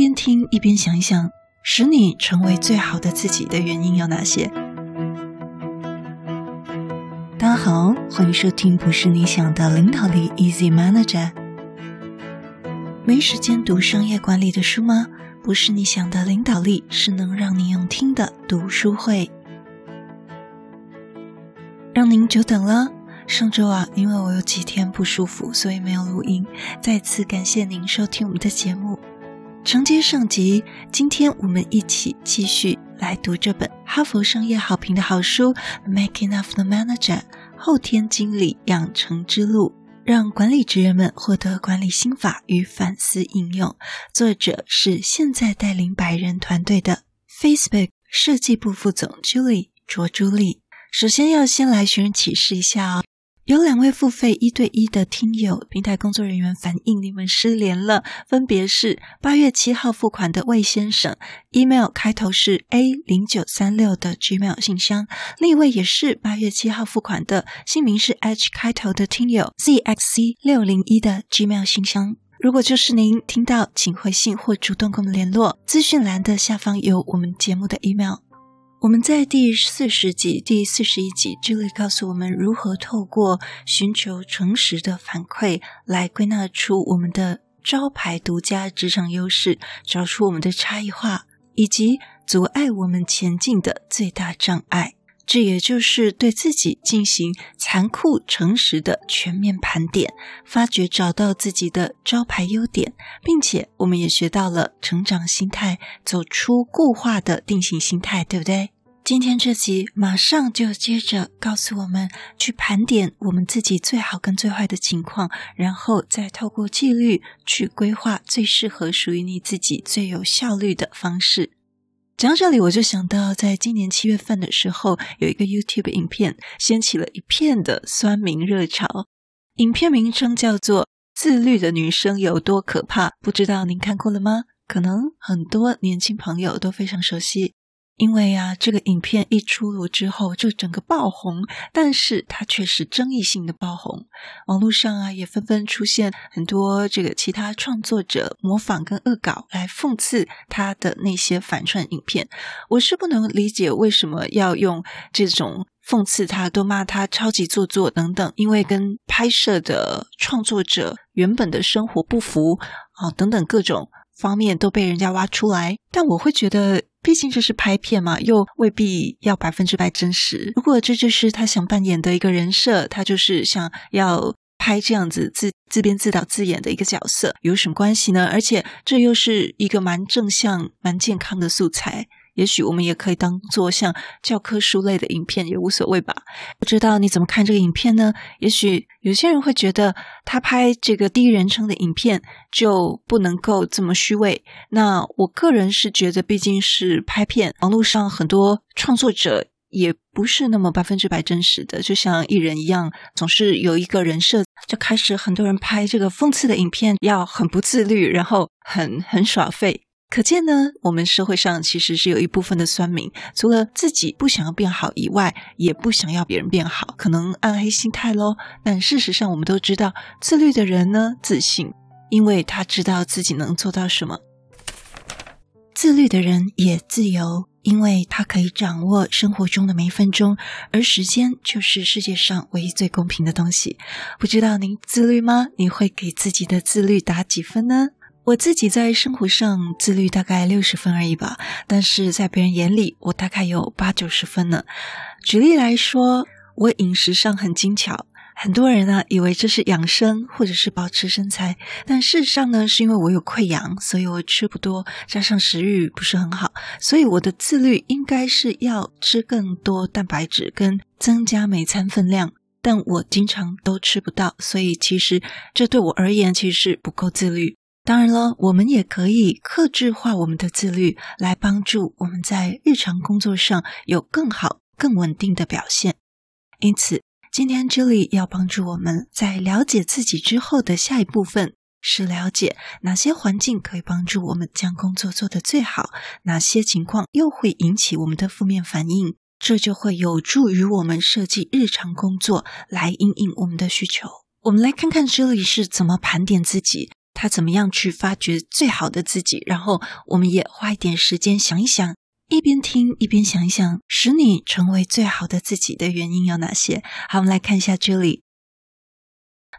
边听一边想一想，使你成为最好的自己的原因有哪些？大家好，欢迎收听不是你想的领导力 Easy Manager。没时间读商业管理的书吗？不是你想的领导力，是能让你用听的读书会。让您久等了。上周啊，因为我有几天不舒服，所以没有录音。再次感谢您收听我们的节目。承接上集，今天我们一起继续来读这本哈佛商业好评的好书《Making of the Manager》后天经理养成之路。让管理职员们获得管理心法与反思应用。作者是现在带领百人团队的 Facebook 设计部副总 Julie 卓朱莉。首先要先来寻人启事一下哦。有两位付费一对一的听友，平台工作人员反映你们失联了，分别是八月七号付款的魏先生，email 开头是 A 零九三六的 Gmail 信箱；另一位也是八月七号付款的，姓名是 H 开头的听友，ZXC 六零一的 Gmail 信箱。如果就是您听到，请回信或主动跟我们联络。资讯栏的下方有我们节目的 email。我们在第四十集、第四十一集这里告诉我们如何透过寻求诚实的反馈，来归纳出我们的招牌独家职场优势，找出我们的差异化，以及阻碍我们前进的最大障碍。这也就是对自己进行残酷、诚实的全面盘点，发掘找到自己的招牌优点，并且我们也学到了成长心态，走出固化的定型心态，对不对？今天这集马上就接着告诉我们去盘点我们自己最好跟最坏的情况，然后再透过纪律去规划最适合属于你自己最有效率的方式。讲到这里，我就想到，在今年七月份的时候，有一个 YouTube 影片掀起了一片的酸民热潮。影片名称叫做《自律的女生有多可怕》，不知道您看过了吗？可能很多年轻朋友都非常熟悉。因为啊，这个影片一出炉之后就整个爆红，但是它却是争议性的爆红。网络上啊也纷纷出现很多这个其他创作者模仿跟恶搞来讽刺他的那些反串影片。我是不能理解为什么要用这种讽刺他，都骂他超级做作等等，因为跟拍摄的创作者原本的生活不符啊等等各种方面都被人家挖出来。但我会觉得。毕竟这是拍片嘛，又未必要百分之百真实。如果这就是他想扮演的一个人设，他就是想要拍这样子自自编自导自演的一个角色，有什么关系呢？而且这又是一个蛮正向、蛮健康的素材。也许我们也可以当做像教科书类的影片也无所谓吧。不知道你怎么看这个影片呢？也许有些人会觉得他拍这个第一人称的影片就不能够这么虚伪。那我个人是觉得，毕竟是拍片，网络上很多创作者也不是那么百分之百真实的，就像艺人一样，总是有一个人设，就开始很多人拍这个讽刺的影片，要很不自律，然后很很耍废。可见呢，我们社会上其实是有一部分的酸民，除了自己不想要变好以外，也不想要别人变好，可能暗黑心态喽。但事实上，我们都知道，自律的人呢，自信，因为他知道自己能做到什么；自律的人也自由，因为他可以掌握生活中的每一分钟，而时间就是世界上唯一最公平的东西。不知道您自律吗？你会给自己的自律打几分呢？我自己在生活上自律大概六十分而已吧，但是在别人眼里，我大概有八九十分呢。举例来说，我饮食上很精巧，很多人呢以为这是养生或者是保持身材，但事实上呢，是因为我有溃疡，所以我吃不多，加上食欲不是很好，所以我的自律应该是要吃更多蛋白质跟增加每餐分量，但我经常都吃不到，所以其实这对我而言其实是不够自律。当然了，我们也可以克制化我们的自律，来帮助我们在日常工作上有更好、更稳定的表现。因此，今天 Julie 要帮助我们在了解自己之后的下一部分，是了解哪些环境可以帮助我们将工作做得最好，哪些情况又会引起我们的负面反应，这就会有助于我们设计日常工作来应应我们的需求。我们来看看 Julie 是怎么盘点自己。他怎么样去发掘最好的自己，然后我们也花一点时间想一想，一边听一边想一想，使你成为最好的自己的原因有哪些？好，我们来看一下这里。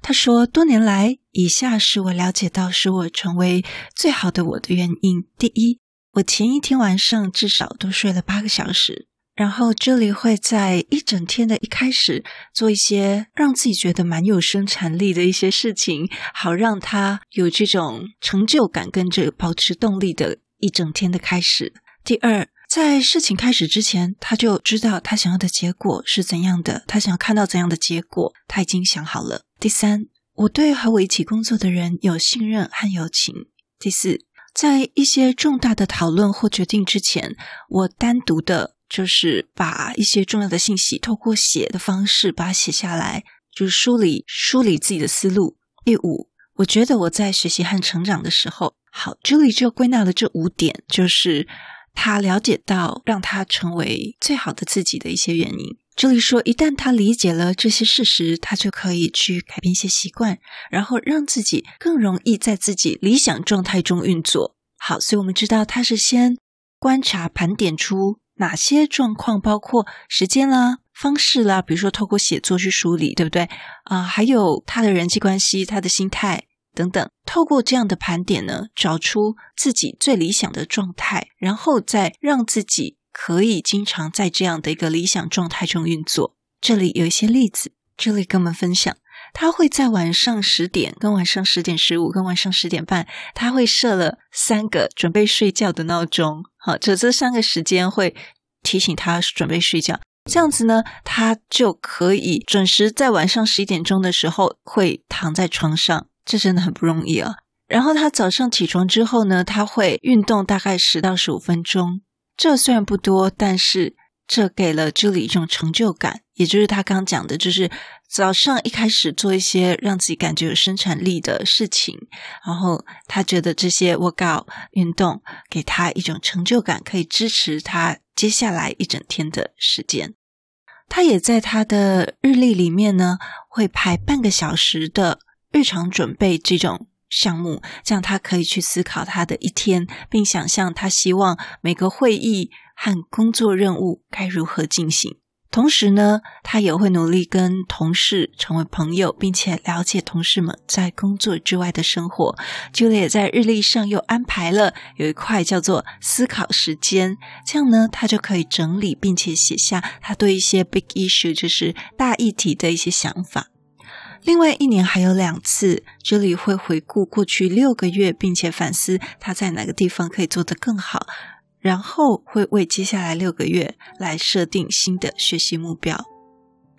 他说，多年来，以下是我了解到使我成为最好的我的原因。第一，我前一天晚上至少都睡了八个小时。然后这里会在一整天的一开始做一些让自己觉得蛮有生产力的一些事情，好让他有这种成就感，跟这保持动力的一整天的开始。第二，在事情开始之前，他就知道他想要的结果是怎样的，他想要看到怎样的结果，他已经想好了。第三，我对和我一起工作的人有信任和友情。第四，在一些重大的讨论或决定之前，我单独的。就是把一些重要的信息透过写的方式把它写下来，就是梳理梳理自己的思路。第五，我觉得我在学习和成长的时候，好，这里就归纳了这五点，就是他了解到让他成为最好的自己的一些原因。这里说，一旦他理解了这些事实，他就可以去改变一些习惯，然后让自己更容易在自己理想状态中运作。好，所以我们知道他是先观察盘点出。哪些状况包括时间啦、方式啦，比如说透过写作去梳理，对不对？啊、还有他的人际关系、他的心态等等，透过这样的盘点呢，找出自己最理想的状态，然后再让自己可以经常在这样的一个理想状态中运作。这里有一些例子，这里跟我们分享，他会在晚上十点、跟晚上十点十五、跟晚上十点半，他会设了三个准备睡觉的闹钟。好，这这三个时间会提醒他准备睡觉，这样子呢，他就可以准时在晚上十一点钟的时候会躺在床上，这真的很不容易啊。然后他早上起床之后呢，他会运动大概十到十五分钟，这虽然不多，但是这给了 Julie 一种成就感，也就是他刚讲的，就是。早上一开始做一些让自己感觉有生产力的事情，然后他觉得这些 workout 运动给他一种成就感，可以支持他接下来一整天的时间。他也在他的日历里面呢，会排半个小时的日常准备这种项目，这样他可以去思考他的一天，并想象他希望每个会议和工作任务该如何进行。同时呢，他也会努力跟同事成为朋友，并且了解同事们在工作之外的生活。Julia 也在日历上又安排了有一块叫做思考时间，这样呢，他就可以整理并且写下他对一些 big issue，就是大议题的一些想法。另外，一年还有两次，Julia 会回顾过去六个月，并且反思他在哪个地方可以做得更好。然后会为接下来六个月来设定新的学习目标，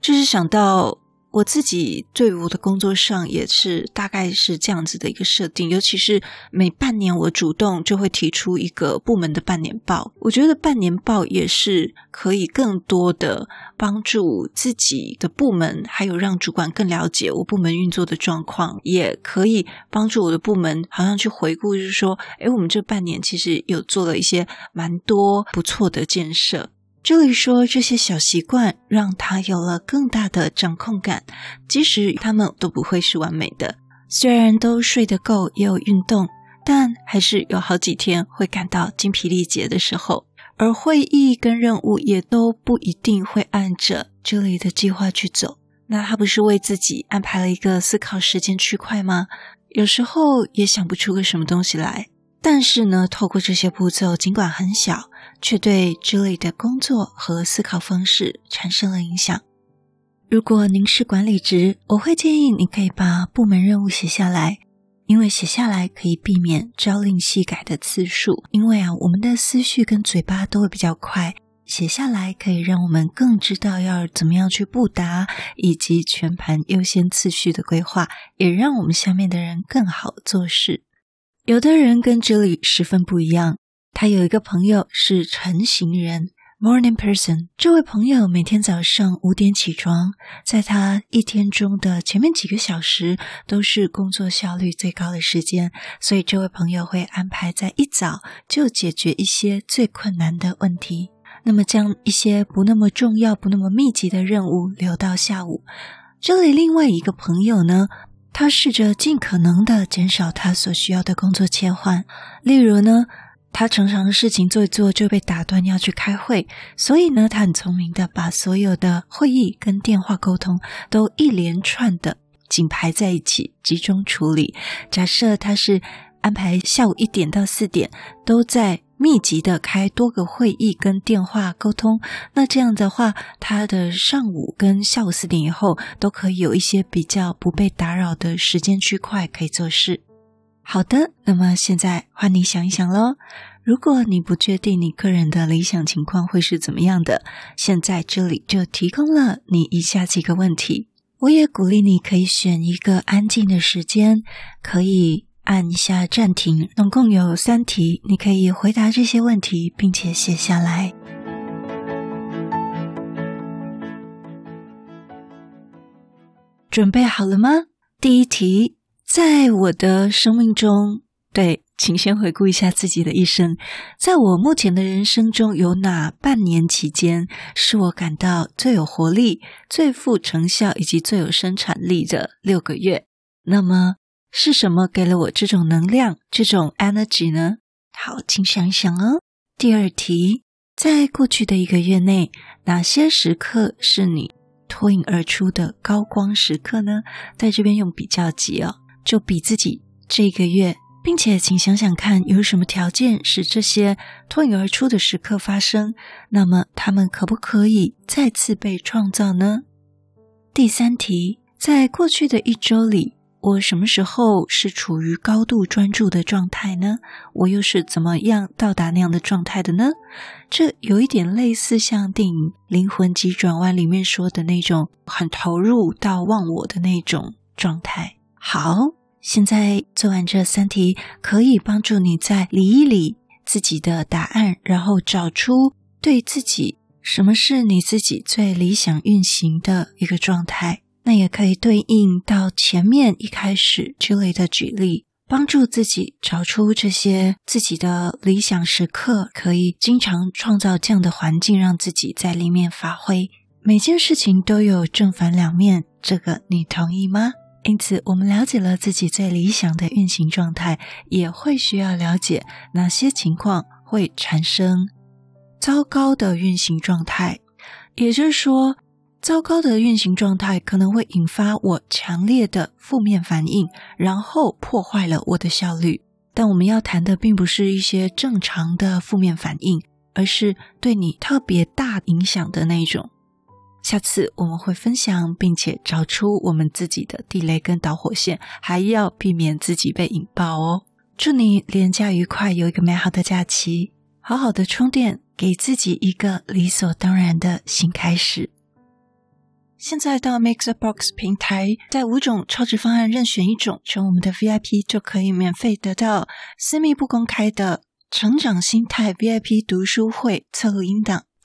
就是想到。我自己对我的工作上也是大概是这样子的一个设定，尤其是每半年我主动就会提出一个部门的半年报。我觉得半年报也是可以更多的帮助自己的部门，还有让主管更了解我部门运作的状况，也可以帮助我的部门好像去回顾，就是说，诶，我们这半年其实有做了一些蛮多不错的建设。这里说，这些小习惯让他有了更大的掌控感，即使他们都不会是完美的。虽然都睡得够，也有运动，但还是有好几天会感到精疲力竭的时候。而会议跟任务也都不一定会按着这里的计划去走。那他不是为自己安排了一个思考时间区块吗？有时候也想不出个什么东西来。但是呢，透过这些步骤，尽管很小。却对 Julie 的工作和思考方式产生了影响。如果您是管理职，我会建议你可以把部门任务写下来，因为写下来可以避免朝令夕改的次数。因为啊，我们的思绪跟嘴巴都会比较快，写下来可以让我们更知道要怎么样去布达，以及全盘优先次序的规划，也让我们下面的人更好做事。有的人跟 Julie 十分不一样。他有一个朋友是晨型人，Morning Person。这位朋友每天早上五点起床，在他一天中的前面几个小时都是工作效率最高的时间，所以这位朋友会安排在一早就解决一些最困难的问题，那么将一些不那么重要、不那么密集的任务留到下午。这里另外一个朋友呢，他试着尽可能的减少他所需要的工作切换。例如呢，他常常的事情做一做就被打断要去开会，所以呢，他很聪明的把所有的会议跟电话沟通都一连串的紧排在一起，集中处理。假设他是安排下午一点到四点都在。密集的开多个会议跟电话沟通，那这样的话，他的上午跟下午四点以后都可以有一些比较不被打扰的时间区块可以做事。好的，那么现在换你想一想喽。如果你不确定你个人的理想情况会是怎么样的，现在这里就提供了你以下几个问题。我也鼓励你可以选一个安静的时间，可以。按一下暂停，总共有三题，你可以回答这些问题，并且写下来。准备好了吗？第一题，在我的生命中，对，请先回顾一下自己的一生，在我目前的人生中有哪半年期间是我感到最有活力、最富成效以及最有生产力的六个月？那么。是什么给了我这种能量、这种 energy 呢？好，请想一想哦。第二题，在过去的一个月内，哪些时刻是你脱颖而出的高光时刻呢？在这边用比较级哦，就比自己这个月，并且请想想看，有什么条件使这些脱颖而出的时刻发生？那么，他们可不可以再次被创造呢？第三题，在过去的一周里。我什么时候是处于高度专注的状态呢？我又是怎么样到达那样的状态的呢？这有一点类似像电影《灵魂急转弯》里面说的那种很投入到忘我的那种状态。好，现在做完这三题，可以帮助你再理一理自己的答案，然后找出对自己什么是你自己最理想运行的一个状态。那也可以对应到前面一开始之类的举例，帮助自己找出这些自己的理想时刻，可以经常创造这样的环境，让自己在里面发挥。每件事情都有正反两面，这个你同意吗？因此，我们了解了自己最理想的运行状态，也会需要了解哪些情况会产生糟糕的运行状态，也就是说。糟糕的运行状态可能会引发我强烈的负面反应，然后破坏了我的效率。但我们要谈的并不是一些正常的负面反应，而是对你特别大影响的那种。下次我们会分享，并且找出我们自己的地雷跟导火线，还要避免自己被引爆哦。祝你连假愉快，有一个美好的假期，好好的充电，给自己一个理所当然的新开始。现在到 MixerBox 平台，在五种超值方案任选一种，成我们的 VIP 就可以免费得到私密不公开的成长心态 VIP 读书会测录音档。